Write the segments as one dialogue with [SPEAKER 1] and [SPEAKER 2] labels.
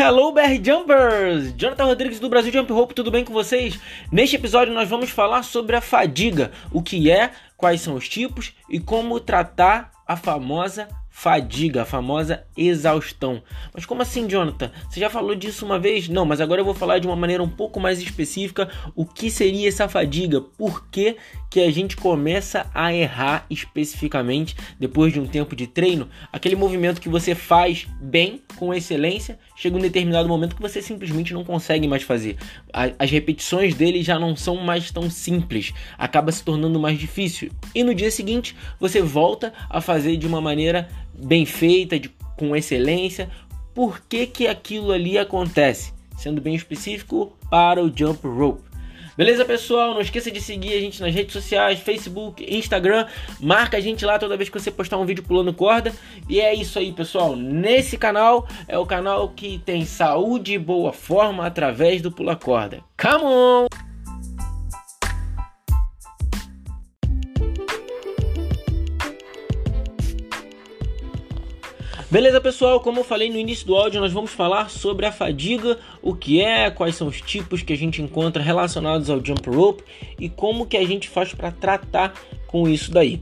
[SPEAKER 1] Hello BR Jumpers! Jonathan Rodrigues do Brasil Jump Rope, tudo bem com vocês? Neste episódio nós vamos falar sobre a fadiga, o que é, quais são os tipos e como tratar a famosa fadiga, a famosa exaustão. Mas como assim, Jonathan? Você já falou disso uma vez? Não, mas agora eu vou falar de uma maneira um pouco mais específica o que seria essa fadiga, por que, que a gente começa a errar especificamente depois de um tempo de treino, aquele movimento que você faz bem, com excelência, chega um determinado momento que você simplesmente não consegue mais fazer. As repetições dele já não são mais tão simples, acaba se tornando mais difícil. E no dia seguinte, você volta a fazer de uma maneira bem feita, de, com excelência. Por que, que aquilo ali acontece? Sendo bem específico para o jump rope. Beleza, pessoal? Não esqueça de seguir a gente nas redes sociais, Facebook, Instagram. Marca a gente lá toda vez que você postar um vídeo pulando corda. E é isso aí, pessoal. Nesse canal é o canal que tem saúde e boa forma através do pula corda. Come on! Beleza, pessoal? Como eu falei no início do áudio, nós vamos falar sobre a fadiga, o que é, quais são os tipos que a gente encontra relacionados ao jump rope e como que a gente faz para tratar com isso daí.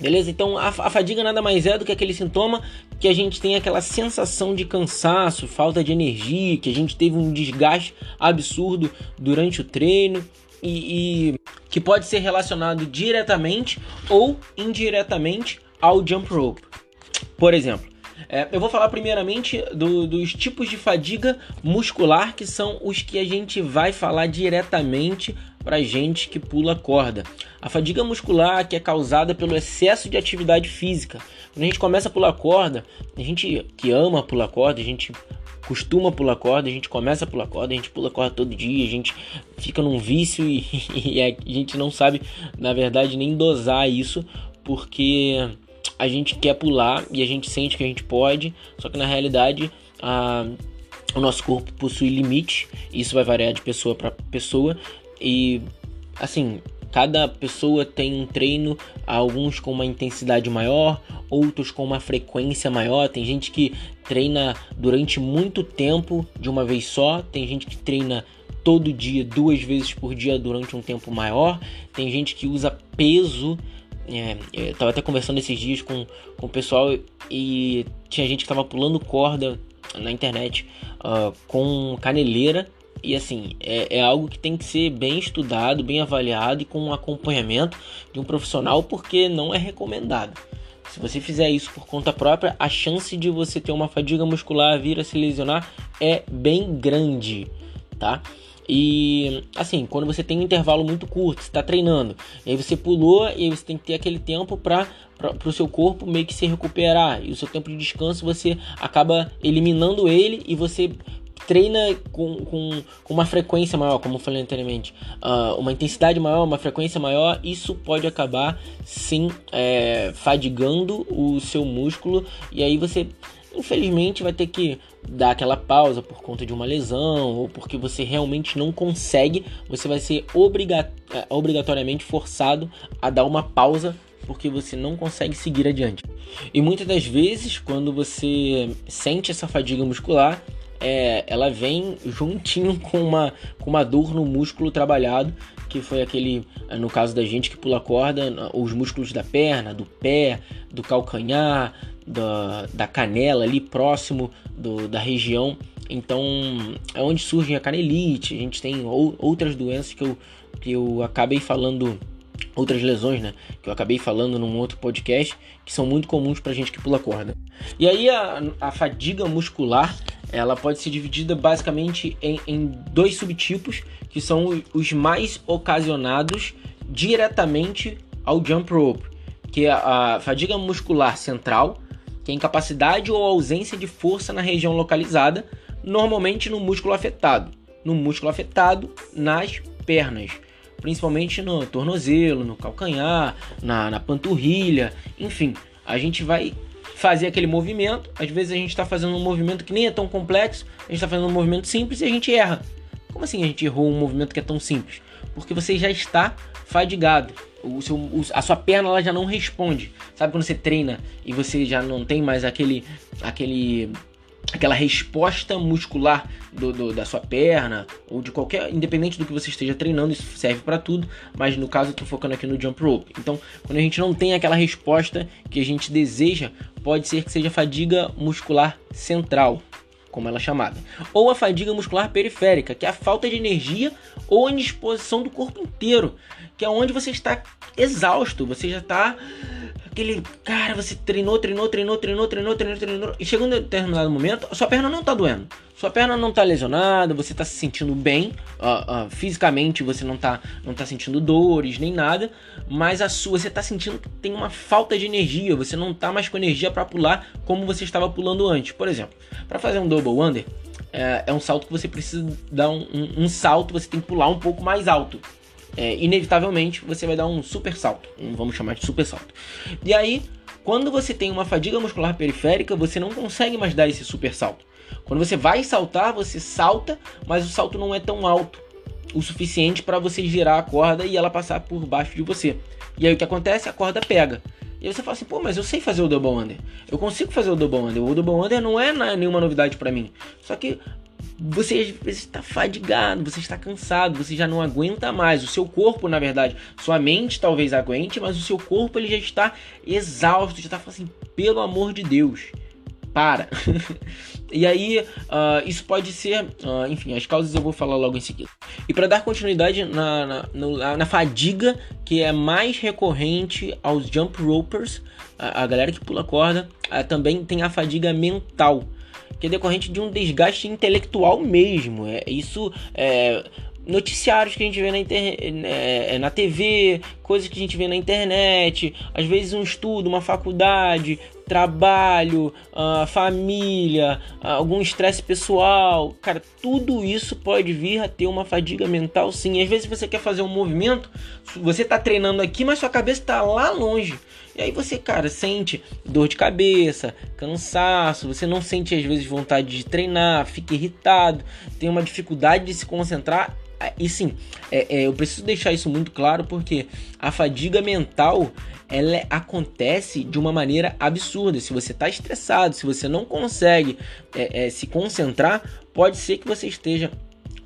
[SPEAKER 1] Beleza? Então a, a, fadiga nada mais é do que aquele sintoma que a gente tem aquela sensação de cansaço, falta de energia, que a gente teve um desgaste absurdo durante o treino e, e que pode ser relacionado diretamente ou indiretamente ao jump rope. Por exemplo, é, eu vou falar primeiramente do, dos tipos de fadiga muscular, que são os que a gente vai falar diretamente para gente que pula corda. A fadiga muscular que é causada pelo excesso de atividade física. Quando a gente começa a pular corda, a gente que ama pular corda, a gente costuma pular corda, a gente começa a pular corda, a gente pula corda todo dia, a gente fica num vício e, e a gente não sabe, na verdade, nem dosar isso, porque a gente quer pular e a gente sente que a gente pode, só que na realidade a, o nosso corpo possui limite, isso vai variar de pessoa para pessoa e assim, cada pessoa tem um treino, alguns com uma intensidade maior, outros com uma frequência maior. Tem gente que treina durante muito tempo de uma vez só, tem gente que treina todo dia, duas vezes por dia durante um tempo maior, tem gente que usa peso é, eu tava até conversando esses dias com, com o pessoal e tinha gente que tava pulando corda na internet uh, com caneleira. E assim, é, é, algo que tem que ser bem estudado, bem avaliado e com um acompanhamento de um profissional, porque não é recomendado. Se você fizer isso por conta própria, a chance de você ter uma fadiga muscular vir a se lesionar é bem grande, tá? E assim, quando você tem um intervalo muito curto, você está treinando, e aí você pulou e aí você tem que ter aquele tempo para o seu corpo meio que se recuperar. E o seu tempo de descanso você acaba eliminando ele e você treina com, com, com uma frequência maior, como eu falei anteriormente, uh, uma intensidade maior, uma frequência maior, isso pode acabar sim é, fadigando o seu músculo e aí você infelizmente vai ter que dar aquela pausa por conta de uma lesão ou porque você realmente não consegue, você vai ser obriga é, obrigatoriamente forçado a dar uma pausa porque você não consegue seguir adiante. E muitas das vezes, quando você sente essa fadiga muscular, é, ela vem juntinho com uma, com uma dor no músculo trabalhado, que foi aquele, no caso da gente que pula corda, os músculos da perna, do pé, do calcanhar, da, da canela ali próximo do, da região. Então é onde surge a canelite. A gente tem ou, outras doenças que eu, que eu acabei falando, outras lesões, né? Que eu acabei falando num outro podcast, que são muito comuns pra gente que pula corda. E aí a, a fadiga muscular ela pode ser dividida basicamente em, em dois subtipos, que são os mais ocasionados diretamente ao jump rope, que é a fadiga muscular central, que é incapacidade ou ausência de força na região localizada, normalmente no músculo afetado. No músculo afetado, nas pernas, principalmente no tornozelo, no calcanhar, na, na panturrilha, enfim, a gente vai fazer aquele movimento. Às vezes a gente está fazendo um movimento que nem é tão complexo, a gente está fazendo um movimento simples e a gente erra. Como assim a gente errou um movimento que é tão simples? Porque você já está fadigado o seu, a sua perna ela já não responde. Sabe quando você treina e você já não tem mais aquele aquele aquela resposta muscular do, do, da sua perna ou de qualquer, independente do que você esteja treinando, isso serve para tudo, mas no caso eu tô focando aqui no jump rope. Então, quando a gente não tem aquela resposta que a gente deseja, pode ser que seja fadiga muscular central, como ela é chamada, ou a fadiga muscular periférica, que é a falta de energia ou a indisposição do corpo inteiro, que é onde você está exausto, você já está aquele cara, você treinou, treinou, treinou, treinou, treinou, treinou, treinou, e chegando em determinado momento, sua perna não tá doendo. Sua perna não tá lesionada, você tá se sentindo bem, uh, uh, fisicamente você não tá, não tá sentindo dores nem nada, mas a sua, você tá sentindo que tem uma falta de energia, você não tá mais com energia para pular como você estava pulando antes. Por exemplo, para fazer um double under, é, é, um salto que você precisa dar um, um, um salto, você tem que pular um pouco mais alto é, inevitavelmente você vai dar um super salto, um, vamos chamar de super salto. E aí, quando você tem uma fadiga muscular periférica, você não consegue mais dar esse super salto. Quando você vai saltar, você salta, mas o salto não é tão alto o suficiente para você girar a corda e ela passar por baixo de você. E aí o que acontece? A corda pega. E você fala assim, pô, mas eu sei fazer o double under. Eu consigo fazer o double under. O double under não é nenhuma novidade para mim. Só que você está fadigado, você está cansado, você já não aguenta mais. O seu corpo, na verdade, sua mente talvez aguente, mas o seu corpo ele já está exausto, já está falando assim, pelo amor de Deus, para. e aí, uh, isso pode ser, uh, enfim, as causas eu vou falar logo em seguida. E para dar continuidade na, na, na, na, fadiga que é mais recorrente aos jump ropers, a, a galera que pula corda, uh, também tem a fadiga mental que é decorrente de um desgaste intelectual mesmo. É, isso é, noticiários que a gente vê na, inter... É, é, na TV, coisas que a gente vê na internet, às vezes um estudo, uma faculdade, trabalho, uh, família, uh, algum estresse pessoal, cara, tudo isso pode vir a ter uma fadiga mental sim. Às vezes você quer fazer um movimento, você tá treinando aqui, mas sua cabeça tá lá longe. E aí você, cara, sente dor de cabeça, cansaço, você não sente às vezes vontade de treinar, fica irritado, tem uma dificuldade de se concentrar. Ah, e sim, é, é, eu preciso deixar isso muito claro porque a fadiga mental ela acontece de uma maneira absurda. Se você está estressado, se você não consegue é, é, se concentrar, pode ser que você esteja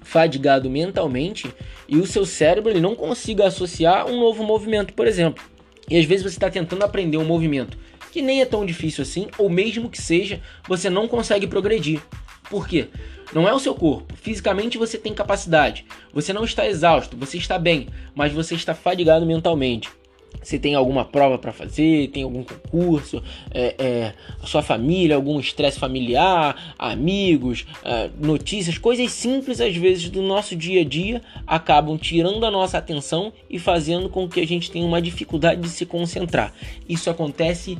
[SPEAKER 1] fadigado mentalmente e o seu cérebro ele não consiga associar um novo movimento, por exemplo. E às vezes você está tentando aprender um movimento que nem é tão difícil assim, ou mesmo que seja, você não consegue progredir. Por quê? Não é o seu corpo. Fisicamente você tem capacidade. Você não está exausto, você está bem, mas você está fadigado mentalmente se tem alguma prova para fazer, tem algum concurso, é, é, sua família, algum estresse familiar, amigos, é, notícias, coisas simples às vezes do nosso dia a dia acabam tirando a nossa atenção e fazendo com que a gente tenha uma dificuldade de se concentrar. Isso acontece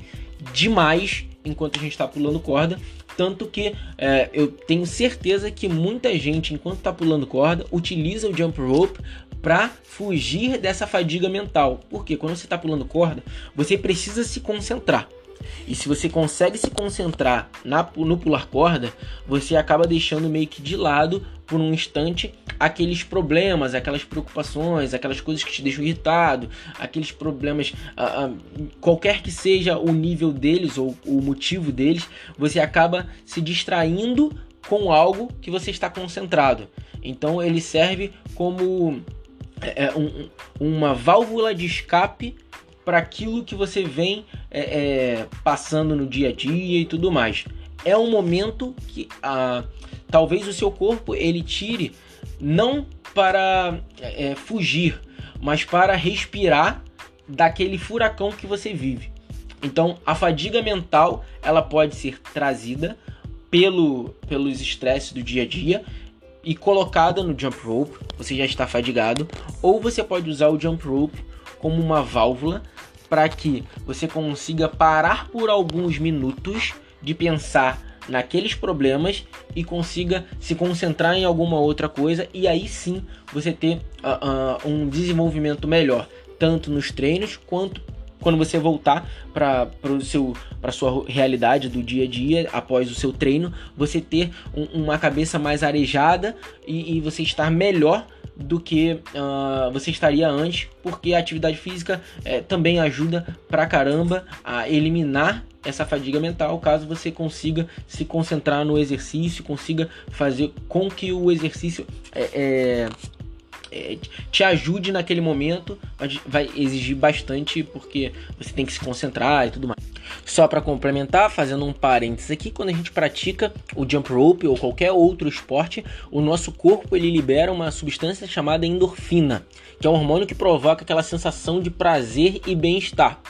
[SPEAKER 1] demais enquanto a gente está pulando corda. Tanto que é, eu tenho certeza que muita gente, enquanto está pulando corda, utiliza o jump rope para fugir dessa fadiga mental. Porque quando você está pulando corda, você precisa se concentrar. E se você consegue se concentrar na, no pular corda, você acaba deixando meio que de lado por um instante aqueles problemas, aquelas preocupações, aquelas coisas que te deixam irritado, aqueles problemas, uh, uh, qualquer que seja o nível deles ou o motivo deles, você acaba se distraindo com algo que você está concentrado. Então ele serve como é, é, um, uma válvula de escape para aquilo que você vem é, é, passando no dia a dia e tudo mais. É um momento que ah, talvez o seu corpo ele tire não para é, fugir, mas para respirar daquele furacão que você vive. Então, a fadiga mental ela pode ser trazida pelo, pelos estresses do dia a dia e colocada no jump rope, você já está fadigado, ou você pode usar o jump rope como uma válvula para que você consiga parar por alguns minutos de pensar naqueles problemas e consiga se concentrar em alguma outra coisa e aí sim você ter uh, uh, um desenvolvimento melhor tanto nos treinos quanto quando você voltar para a sua realidade do dia a dia após o seu treino, você ter um, uma cabeça mais arejada e, e você estar melhor do que uh, você estaria antes, porque a atividade física é, também ajuda pra caramba a eliminar essa fadiga mental, caso você consiga se concentrar no exercício, consiga fazer com que o exercício é, é, te ajude naquele momento, mas vai exigir bastante porque você tem que se concentrar e tudo mais. Só para complementar, fazendo um parênteses aqui, quando a gente pratica o jump rope ou qualquer outro esporte, o nosso corpo ele libera uma substância chamada endorfina, que é um hormônio que provoca aquela sensação de prazer e bem-estar.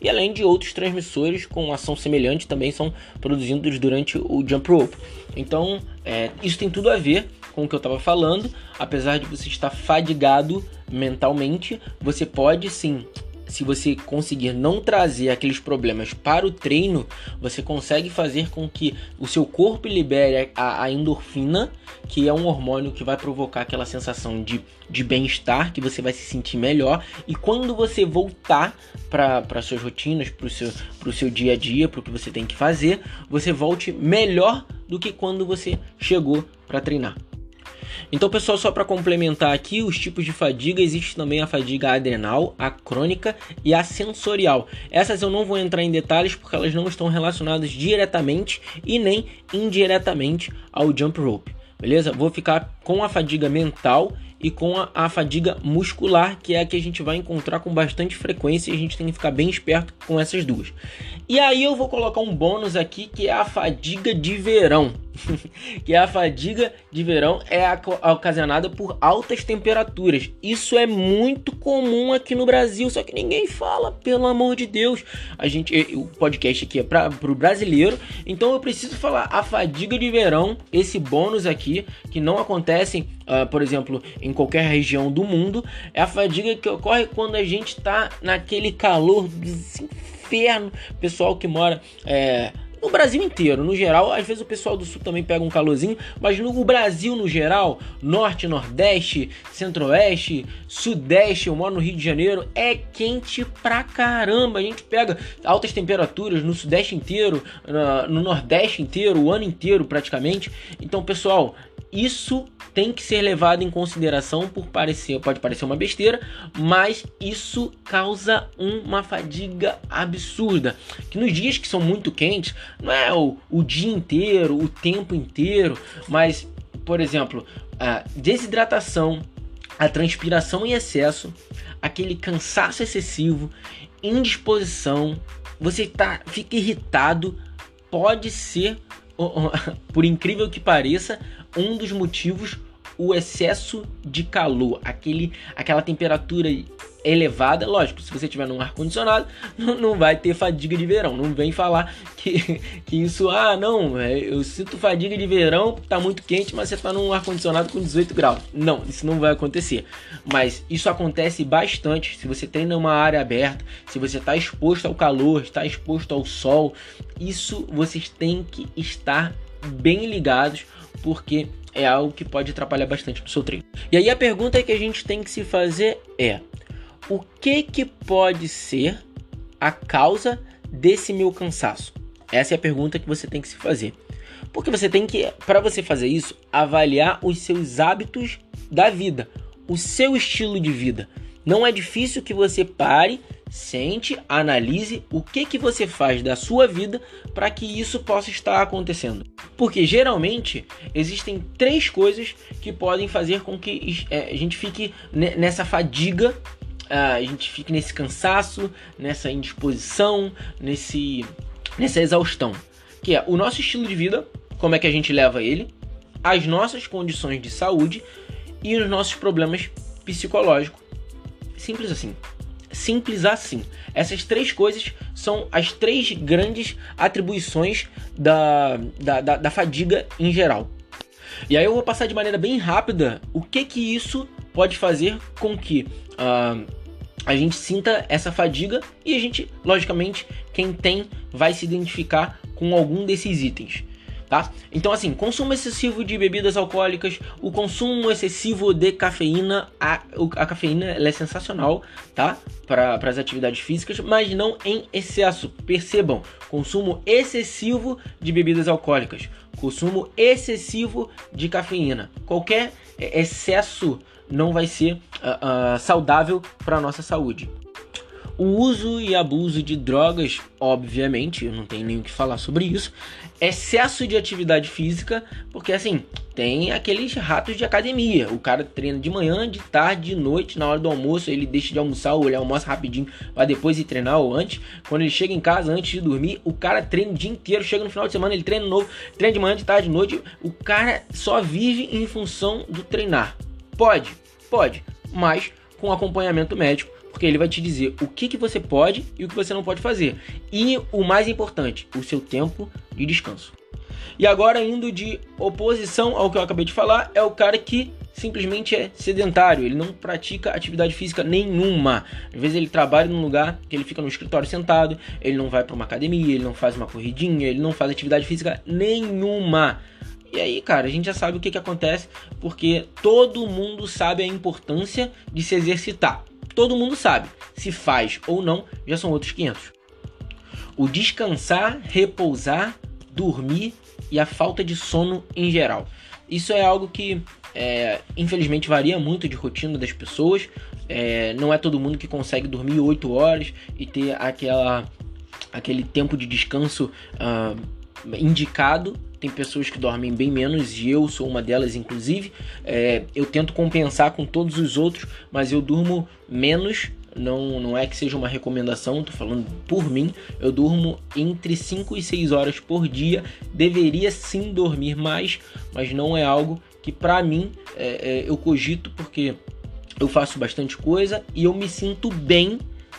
[SPEAKER 1] E além de outros transmissores com ação semelhante também são produzidos durante o jump rope. Então, é, isso tem tudo a ver com o que eu estava falando. Apesar de você estar fadigado mentalmente, você pode sim se você conseguir não trazer aqueles problemas para o treino, você consegue fazer com que o seu corpo libere a, a endorfina, que é um hormônio que vai provocar aquela sensação de, de bem-estar, que você vai se sentir melhor. E quando você voltar para suas rotinas, para o seu, seu dia a dia, para o que você tem que fazer, você volte melhor do que quando você chegou para treinar. Então, pessoal, só para complementar aqui, os tipos de fadiga, existe também a fadiga adrenal, a crônica e a sensorial. Essas eu não vou entrar em detalhes porque elas não estão relacionadas diretamente e nem indiretamente ao jump rope. Beleza? Vou ficar com a fadiga mental e com a, a, fadiga muscular, que é a que a gente vai encontrar com bastante frequência e a gente tem que ficar bem esperto com essas duas. E aí eu vou colocar um bônus aqui que é a fadiga de verão. que é a fadiga de verão é ocasionada por altas temperaturas. Isso é muito comum aqui no Brasil, só que ninguém fala, pelo amor de Deus. A gente, o podcast aqui é para o brasileiro, então eu preciso falar a fadiga de verão, esse bônus aqui que não acontece, uh, por exemplo, em qualquer região do mundo, é a fadiga que ocorre quando a gente está naquele calor dos inferno. Pessoal que mora é, no Brasil inteiro, no geral, às vezes o pessoal do sul também pega um calorzinho, mas no Brasil no geral, norte, nordeste, centro-oeste, sudeste, eu moro no Rio de Janeiro, é quente pra caramba. A gente pega altas temperaturas no sudeste inteiro, no nordeste inteiro, o ano inteiro praticamente. Então, pessoal, isso tem que ser levado em consideração por parecer, pode parecer uma besteira, mas isso causa uma fadiga absurda. Que nos dias que são muito quentes, não é o, o dia inteiro, o tempo inteiro, mas, por exemplo, a desidratação, a transpiração em excesso, aquele cansaço excessivo, indisposição, você tá, fica irritado, pode ser, por incrível que pareça, um dos motivos o excesso de calor, aquele, aquela temperatura elevada. Lógico, se você tiver num ar condicionado, não, não vai ter fadiga de verão. Não vem falar que, que isso, ah, não, é, eu sinto fadiga de verão, tá muito quente, mas você tá num ar condicionado com 18 graus. Não, isso não vai acontecer. Mas isso acontece bastante se você treina uma área aberta, se você está exposto ao calor, está exposto ao sol. Isso vocês têm que estar bem ligados porque é algo que pode atrapalhar bastante no seu treino. E aí a pergunta que a gente tem que se fazer é: o que que pode ser a causa desse meu cansaço? Essa é a pergunta que você tem que se fazer. Porque você tem que, para você fazer isso, avaliar os seus hábitos da vida, o seu estilo de vida. Não é difícil que você pare Sente, analise o que, que você faz da sua vida para que isso possa estar acontecendo. Porque geralmente existem três coisas que podem fazer com que é, a gente fique nessa fadiga, a gente fique nesse cansaço, nessa indisposição, nesse, nessa exaustão. Que é o nosso estilo de vida, como é que a gente leva ele, as nossas condições de saúde e os nossos problemas psicológicos. Simples assim simples assim. Essas três coisas são as três grandes atribuições da, da, da, da fadiga em geral. E aí eu vou passar de maneira bem rápida o que que isso pode fazer com que uh, a gente sinta essa fadiga e a gente, logicamente, quem tem vai se identificar com algum desses itens. Tá? Então, assim, consumo excessivo de bebidas alcoólicas, o consumo excessivo de cafeína, a, a cafeína é sensacional, tá? Para as atividades físicas, mas não em excesso. Percebam, consumo excessivo de bebidas alcoólicas, consumo excessivo de cafeína. Qualquer excesso não vai ser uh, uh, saudável para a nossa saúde. O uso e abuso de drogas, obviamente, eu não tenho nem o que falar sobre isso. Excesso de atividade física, porque assim, tem aqueles ratos de academia. O cara treina de manhã, de tarde, de noite, na hora do almoço, ele deixa de almoçar, ou ele almoça rapidinho para depois ir treinar ou antes. Quando ele chega em casa, antes de dormir, o cara treina o dia inteiro, chega no final de semana, ele treina novo, treina de manhã, de tarde, de noite. O cara só vive em função do treinar. Pode, pode, mas com acompanhamento médico porque ele vai te dizer o que, que você pode e o que você não pode fazer. E o mais importante, o seu tempo de descanso. E agora, indo de oposição ao que eu acabei de falar, é o cara que simplesmente é sedentário, ele não pratica atividade física nenhuma. Às vezes ele trabalha num lugar que ele fica no escritório sentado, ele não vai para uma academia, ele não faz uma corridinha, ele não faz atividade física nenhuma. E aí, cara, a gente já sabe o que, que acontece, porque todo mundo sabe a importância de se exercitar todo mundo sabe. Se faz ou não, já são outros 500. O descansar, repousar, dormir e a falta de sono em geral. Isso é algo que, é, infelizmente, varia muito de rotina das pessoas. É, não é todo mundo que consegue dormir 8 horas e ter aquela, aquele tempo de descanso uh, indicado tem pessoas que dormem bem menos e eu sou uma delas, inclusive. É, eu tento compensar com todos os outros, mas eu durmo menos. Não, não é que seja uma recomendação, tô falando por mim. Eu durmo entre 5 e 6 horas por dia. Deveria sim dormir mais, mas não é algo que para mim é, é, eu cogito porque eu faço bastante coisa e eu me sinto bem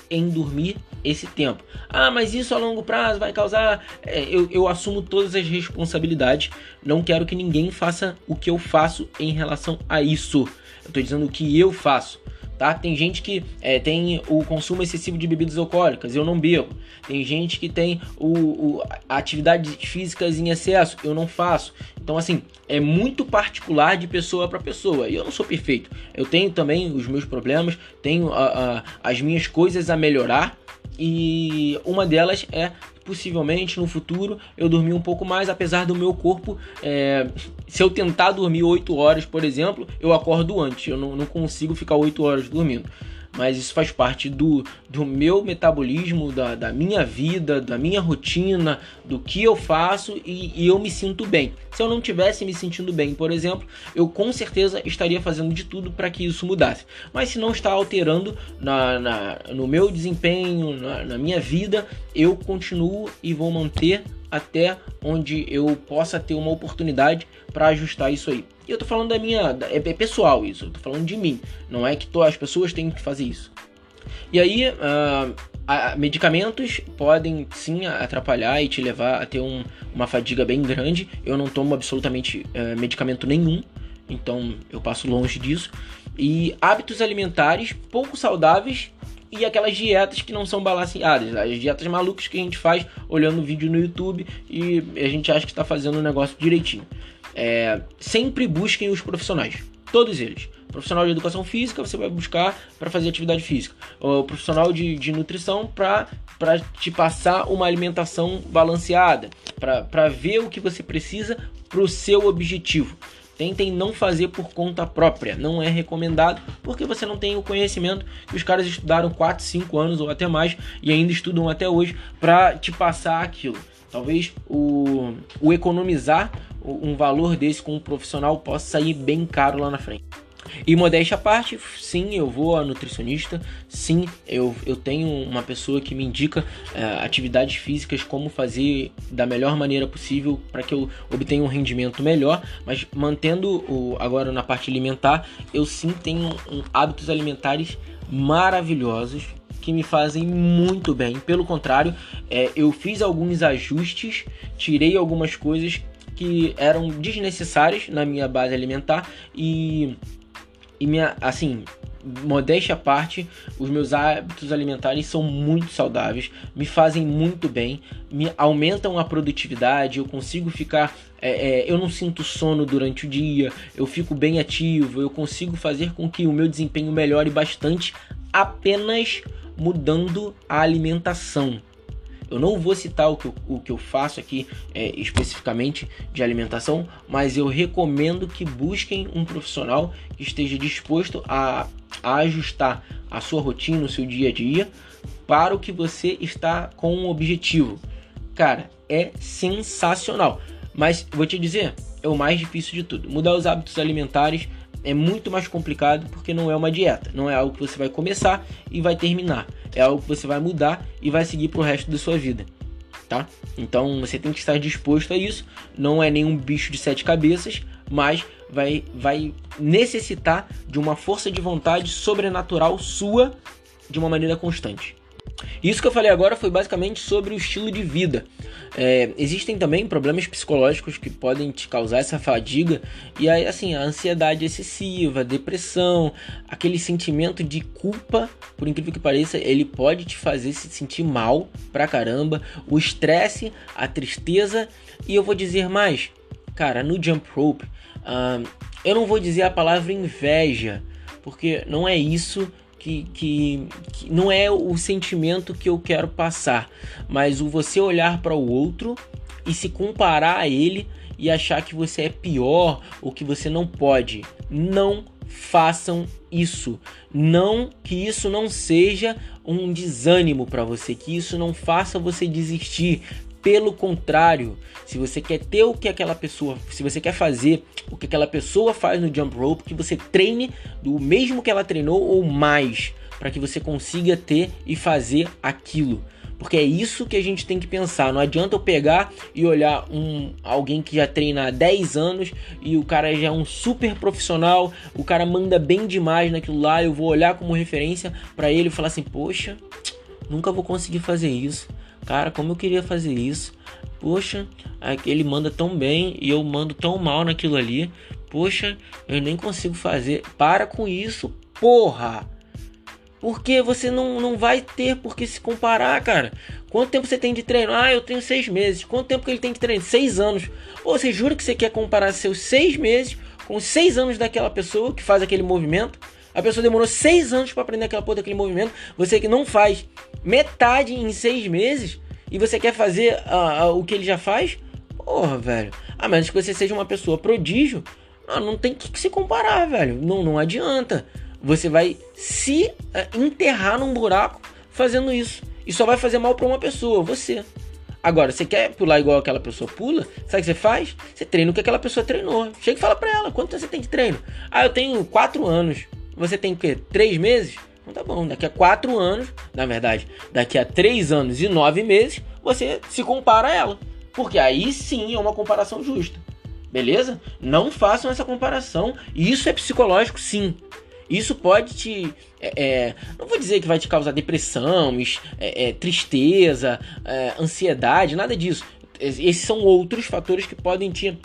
[SPEAKER 1] em dormir esse tempo. Ah, mas isso a longo prazo vai causar. É, eu, eu assumo todas as responsabilidades. Não quero que ninguém faça o que eu faço em relação a isso. Eu estou dizendo o que eu faço tá? Tem gente que é, tem o consumo excessivo de bebidas alcoólicas, eu não bebo. Tem gente que tem o, o atividades físicas em excesso, eu não faço. Então, assim, é muito particular de pessoa para pessoa. E eu não sou perfeito. Eu tenho também os meus problemas, tenho a, a, as minhas coisas a melhorar. E uma delas é possivelmente no futuro eu dormir um pouco mais, apesar do meu corpo. É, se eu tentar dormir 8 horas, por exemplo, eu acordo antes. Eu não, não consigo ficar 8 horas dormindo mas isso faz parte do, do meu metabolismo, da, da minha vida, da minha rotina, do que eu faço e, e, eu me sinto bem. Se eu não tivesse me sentindo bem, por exemplo, eu com certeza estaria fazendo de tudo para que isso mudasse. Mas se não está alterando na, na no meu desempenho, na, na minha vida, eu continuo e vou manter até onde eu possa ter uma oportunidade para ajustar isso aí. E eu tô falando da minha. É, é pessoal isso, eu tô falando de mim. Não é que as pessoas têm que fazer isso. E aí, uh, a, medicamentos podem sim atrapalhar e te levar a ter um, uma fadiga bem grande. Eu não tomo absolutamente uh, medicamento nenhum, então eu passo longe disso. E hábitos alimentares pouco saudáveis e aquelas dietas que não são balanceadas, as dietas malucas que a gente faz olhando vídeo no YouTube e a gente acha que está fazendo o negócio direitinho. É, sempre busquem os profissionais, todos eles. Profissional de educação física você vai buscar para fazer atividade física. O profissional de, de nutrição para te passar uma alimentação balanceada, para ver o que você precisa para o seu objetivo. Tentem não fazer por conta própria, não é recomendado, porque você não tem o conhecimento que os caras estudaram 4, 5 anos ou até mais e ainda estudam até hoje para te passar aquilo. Talvez o, o economizar um valor desse com um profissional possa sair bem caro lá na frente. E modéstia à parte, sim, eu vou a nutricionista, sim, eu, eu tenho uma pessoa que me indica uh, atividades físicas, como fazer da melhor maneira possível para que eu obtenha um rendimento melhor, mas mantendo o, agora na parte alimentar, eu sim tenho um, hábitos alimentares maravilhosos que me fazem muito bem. Pelo contrário, é, eu fiz alguns ajustes, tirei algumas coisas que eram desnecessárias na minha base alimentar e e minha, assim, modéstia à parte, os meus hábitos alimentares são muito saudáveis, me fazem muito bem, me aumentam a produtividade, eu consigo ficar é, é, eu não sinto sono durante o dia, eu fico bem ativo, eu consigo fazer com que o meu desempenho melhore bastante apenas mudando a alimentação. Eu não vou citar o que eu, o que eu faço aqui é, especificamente de alimentação, mas eu recomendo que busquem um profissional que esteja disposto a, a ajustar a sua rotina, o seu dia a dia, para o que você está com um objetivo. Cara, é sensacional. Mas vou te dizer, é o mais difícil de tudo. Mudar os hábitos alimentares é muito mais complicado porque não é uma dieta, não é algo que você vai começar e vai terminar. É algo que você vai mudar e vai seguir pro resto da sua vida, tá? Então você tem que estar disposto a isso. Não é nenhum bicho de sete cabeças, mas vai vai necessitar de uma força de vontade sobrenatural sua de uma maneira constante. Isso que eu falei agora foi basicamente sobre o estilo de vida. É, existem também problemas psicológicos que podem te causar essa fadiga e aí assim a ansiedade excessiva, depressão, aquele sentimento de culpa, por incrível que pareça, ele pode te fazer se sentir mal pra caramba. O estresse, a tristeza e eu vou dizer mais, cara, no jump rope, uh, eu não vou dizer a palavra inveja, porque não é isso que, que, que, não é o sentimento que eu quero passar, mas o você olhar para o outro e se comparar a ele e achar que você é pior ou que você não pode. Não façam isso. Não que isso não seja um desânimo para você, que isso não faça você desistir. Pelo contrário, se você quer ter o que aquela pessoa, se você quer fazer o que aquela pessoa faz no jump rope, que você treine do mesmo que ela treinou ou mais, para que você consiga ter e fazer aquilo. Porque é isso que a gente tem que pensar. Não adianta eu pegar e olhar um alguém que já treina há 10 anos e o cara já é um super profissional, o cara manda bem demais naquilo lá, eu vou olhar como referência para ele e falar assim: "Poxa, nunca vou conseguir fazer isso". Cara, como eu queria fazer isso. Poxa, ele manda tão bem e eu mando tão mal naquilo ali. Poxa, eu nem consigo fazer. Para com isso, porra! Porque você não, não vai ter por que se comparar, cara. Quanto tempo você tem de treino? Ah, eu tenho seis meses. Quanto tempo que ele tem de treino? Seis anos. Pô, você jura que você quer comparar seus seis meses com seis anos daquela pessoa que faz aquele movimento? A pessoa demorou seis anos para aprender aquela porra daquele movimento. Você que não faz metade em seis meses e você quer fazer uh, uh, o que ele já faz? Porra, velho. A menos que você seja uma pessoa prodígio, não, não tem que se comparar, velho. Não, não adianta. Você vai se uh, enterrar num buraco fazendo isso. E só vai fazer mal para uma pessoa, você. Agora, você quer pular igual aquela pessoa pula? Sabe o que você faz? Você treina o que aquela pessoa treinou. Chega e fala pra ela, quanto você tem de treino? Ah, eu tenho quatro anos. Você tem o quê? Três meses? Então tá bom, daqui a quatro anos, na verdade, daqui a três anos e nove meses, você se compara a ela. Porque aí sim é uma comparação justa. Beleza? Não façam essa comparação. Isso é psicológico, sim. Isso pode te. É, é, não vou dizer que vai te causar depressão, é, é tristeza, é, ansiedade, nada disso. Esses são outros fatores que podem te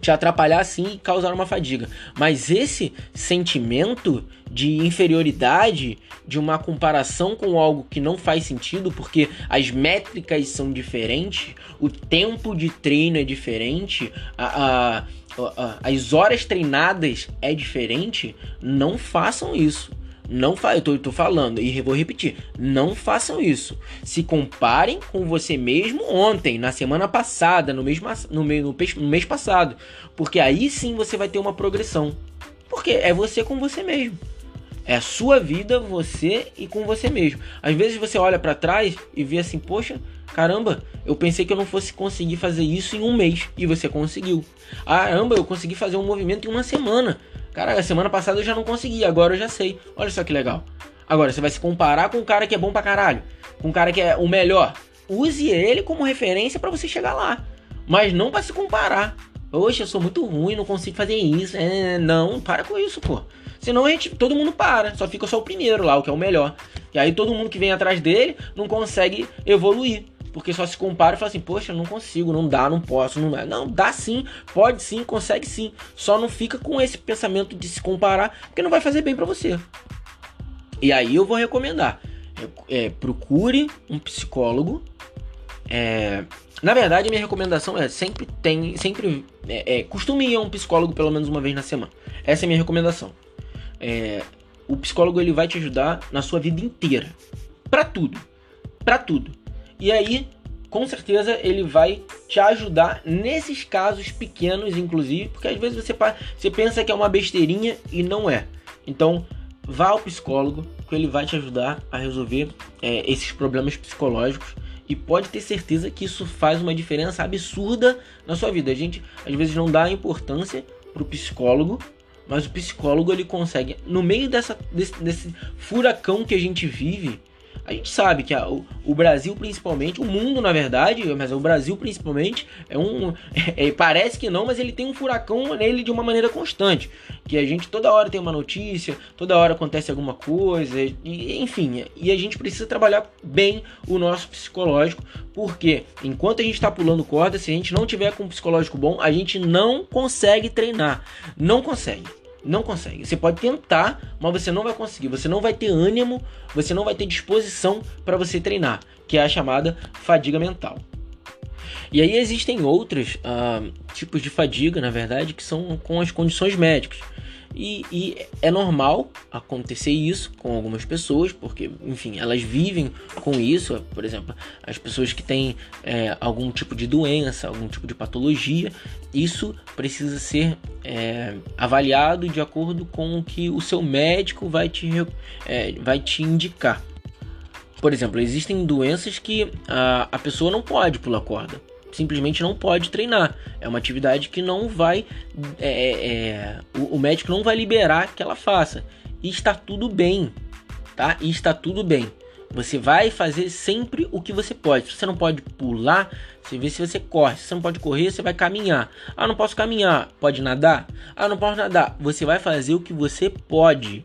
[SPEAKER 1] te atrapalhar sim e causar uma fadiga. Mas esse sentimento de inferioridade, de uma comparação com algo que não faz sentido, porque as métricas são diferentes, o tempo de treino é diferente, a, a, a, as horas treinadas é diferente, não façam isso. Não fa eu tô, tô, falando e vou repetir. Não façam isso. Se comparem com você mesmo ontem, na semana passada, no mês, no, mês, no mês passado. Porque aí sim você vai ter uma progressão. Porque é você com você mesmo. É a sua vida, você e com você mesmo. Às vezes você olha para trás e vê assim, poxa, caramba, eu pensei que eu não fosse conseguir fazer isso em um mês e você conseguiu. Caramba, eu consegui fazer um movimento em uma semana. Cara, semana passada eu já não consegui, agora eu já sei. Olha só que legal. Agora você vai se comparar com um cara que é bom pra caralho, com um cara que é o melhor. Use ele como referência para você chegar lá, mas não para se comparar. Poxa, eu sou muito ruim, não consigo fazer isso. É, não, para com isso, pô. Senão a gente, todo mundo para, só fica só o primeiro lá, o que é o melhor. E aí todo mundo que vem atrás dele não consegue evoluir porque só se compara e fala assim, poxa, não consigo, não dá, não posso, não dá. Não, dá sim, pode sim, consegue sim. Só não fica com esse pensamento de se comparar, porque não vai fazer bem para você. E aí eu vou recomendar, é, procure um psicólogo É, na verdade, minha recomendação é sempre tem, sempre é, é, costume ir a um psicólogo pelo menos uma vez na semana. Essa é a minha recomendação. É, o psicólogo ele vai te ajudar na sua vida inteira, para tudo, para tudo. E aí, com certeza, ele vai te ajudar nesses casos pequenos, inclusive, porque às vezes você, você pensa que é uma besteirinha e não é. Então, vá ao psicólogo, que ele vai te ajudar a resolver é, esses problemas psicológicos e pode ter certeza que isso faz uma diferença absurda na sua vida. A gente às vezes não dá importância para o psicólogo, mas o psicólogo ele consegue, no meio dessa, desse, desse furacão que a gente vive, a gente sabe que a, o, o, Brasil, principalmente, o mundo na verdade, mas o Brasil principalmente, é um. É, parece que não, mas ele tem um furacão nele de uma maneira constante. Que a gente toda hora tem uma notícia, toda hora acontece alguma coisa, e, enfim. E a gente precisa trabalhar bem o nosso psicológico, porque enquanto a gente está pulando corda, se a gente não tiver com um psicológico bom, a gente não consegue treinar. Não consegue. Não consegue. Você pode tentar, mas você não vai conseguir. Você não vai ter ânimo, você não vai ter disposição para você treinar, que é a chamada fadiga mental. E aí existem outros uh, tipos de fadiga, na verdade, que são com as condições médicas. E, e, é normal acontecer isso com algumas pessoas, porque, enfim, elas vivem com isso. Por exemplo, as pessoas que têm é, algum tipo de doença, algum tipo de patologia, isso precisa ser é, avaliado de acordo com o que o seu médico vai te, é, vai te indicar. Por exemplo, existem doenças que a, a pessoa não pode pular corda simplesmente não pode treinar. É uma atividade que não vai. É, é, é, o, o, médico não vai liberar que ela faça. E está tudo bem. Tá? E está tudo bem. Você vai fazer sempre o que você pode. Se você não pode pular, você vê se você corre. Se você não pode correr, você vai caminhar. Ah, não posso caminhar. Pode nadar? Ah, não posso nadar. Você vai fazer o que você pode.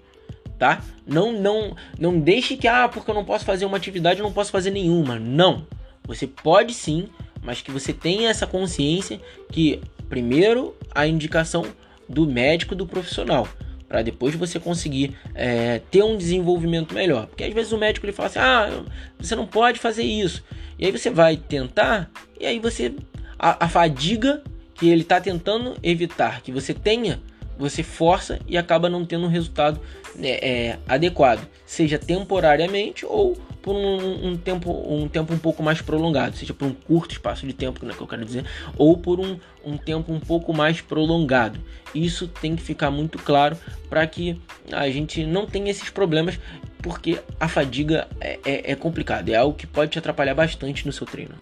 [SPEAKER 1] Tá? Não, não, não deixe que ah, porque eu não posso fazer uma atividade, eu não posso fazer nenhuma. Não. Você pode sim mas que você tenha essa consciência que primeiro a indicação do médico do profissional para depois você conseguir é, ter um desenvolvimento melhor. Porque às vezes o médico ele fala assim ah você não pode fazer isso. E aí você vai tentar e aí você a, a fadiga que ele está tentando evitar que você tenha você força e acaba não tendo um resultado é, é, adequado seja temporariamente ou por um, um, tempo, um tempo um pouco mais prolongado, seja por um curto espaço de tempo, né, que eu quero dizer, ou por um, um tempo um pouco mais prolongado. Isso tem que ficar muito claro para que a gente não tenha esses problemas, porque a fadiga é, é, é complicado, é algo que pode te atrapalhar bastante no seu treino.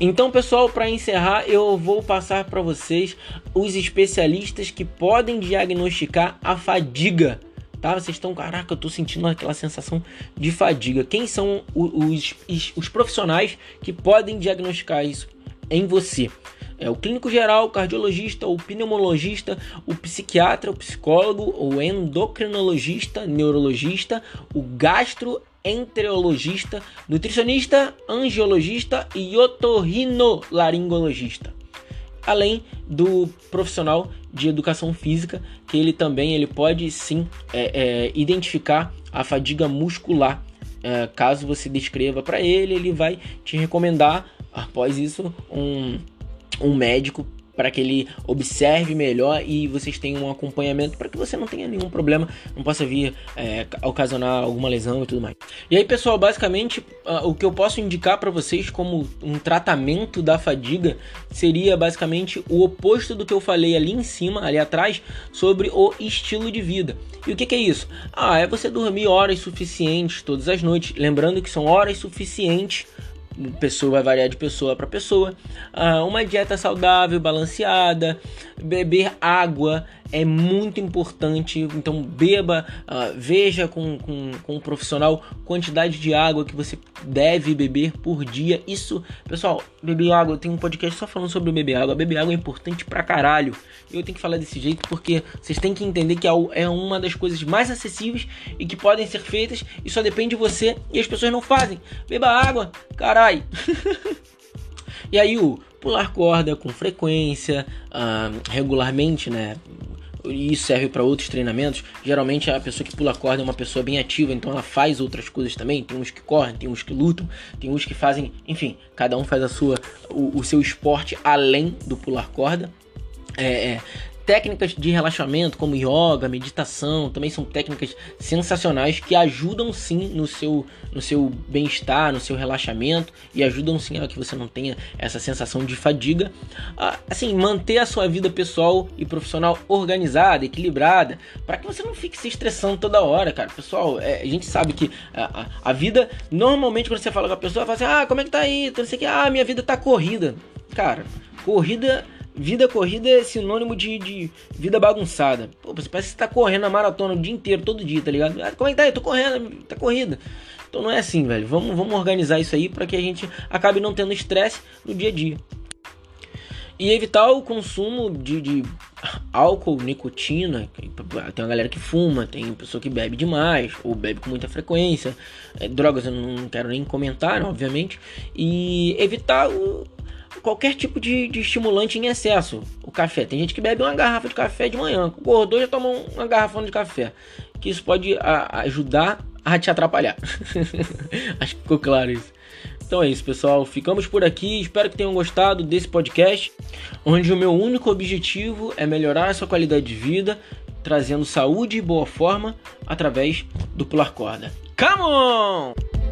[SPEAKER 1] Então, pessoal, para encerrar, eu vou passar para vocês os especialistas que podem diagnosticar a fadiga tá? Vocês estão, caraca, eu tô sentindo aquela sensação de fadiga. Quem são os, os, os profissionais que podem diagnosticar isso em você? É o clínico geral, o cardiologista, o pneumologista, o psiquiatra, o psicólogo, o endocrinologista, neurologista, o gastroenterologista, nutricionista, angiologista e otorrinolaringologista além do profissional de educação física, que ele também ele pode sim é, é, identificar a fadiga muscular. É, caso você descreva para ele, ele vai te recomendar, após isso, um, um médico para que ele observe melhor e vocês tenham um acompanhamento para que você não tenha nenhum problema, não possa vir é, ocasionar alguma lesão e tudo mais. E aí, pessoal, basicamente uh, o que eu posso indicar para vocês como um tratamento da fadiga seria basicamente o oposto do que eu falei ali em cima, ali atrás, sobre o estilo de vida. E o que, que é isso? Ah, é você dormir horas suficientes todas as noites, lembrando que são horas suficientes pessoa vai variar de pessoa para pessoa. Uh, uma dieta saudável, balanceada, beber água é muito importante. Então beba, uh, veja com, com, com um profissional quantidade de água que você deve beber por dia. Isso, pessoal, beber água. Eu tenho um podcast só falando sobre beber água. Beber água é importante pra caralho. Eu tenho que falar desse jeito porque vocês têm que entender que é, é uma das coisas mais acessíveis e que podem ser feitas e só depende de você e as pessoas não fazem. Beba água, carai. e aí o pular corda com frequência, uh, regularmente, né? E isso serve para outros treinamentos. Geralmente a pessoa que pula corda é uma pessoa bem ativa, então ela faz outras coisas também. Tem uns que correm, tem uns que lutam, tem uns que fazem, enfim, cada um faz a sua o, o seu esporte além do pular corda. É, é, técnicas de relaxamento, como yoga, meditação, também são técnicas sensacionais que ajudam sim no seu, no seu bem-estar, no seu relaxamento e ajudam sim a que você não tenha essa sensação de fadiga. assim, manter a sua vida pessoal e profissional organizada, equilibrada, para que você não fique se estressando toda hora, cara. Pessoal, é, a gente sabe que a, a, a, vida, normalmente quando você fala com a pessoa, fala assim: ah, como é que tá aí? Não sei que, ah, minha vida tá corrida. Cara, corrida Vida corrida é sinônimo de, de vida bagunçada. Pô, você parece que você tá correndo a maratona o dia inteiro, todo dia, tá ligado? Ah, como é que tá aí? Tô correndo, tá corrida. Então não é assim, velho. Vamos, vamos organizar isso aí para que a gente acabe não tendo estresse no dia a dia. E evitar o consumo de, de álcool, nicotina. Tem uma galera que fuma, tem pessoa que bebe demais, ou bebe com muita frequência. É, drogas eu não quero nem comentar, obviamente. E evitar o, qualquer tipo de, de, estimulante em excesso. O café. Tem gente que bebe uma garrafa de café de manhã. Acordou já toma uma garrafa de café. Que isso pode a, ajudar a te atrapalhar. Acho que ficou claro isso. Então é isso, pessoal. Ficamos por aqui. Espero que tenham gostado desse podcast, onde o meu único objetivo é melhorar a sua qualidade de vida, trazendo saúde e boa forma através do pular corda. Come on!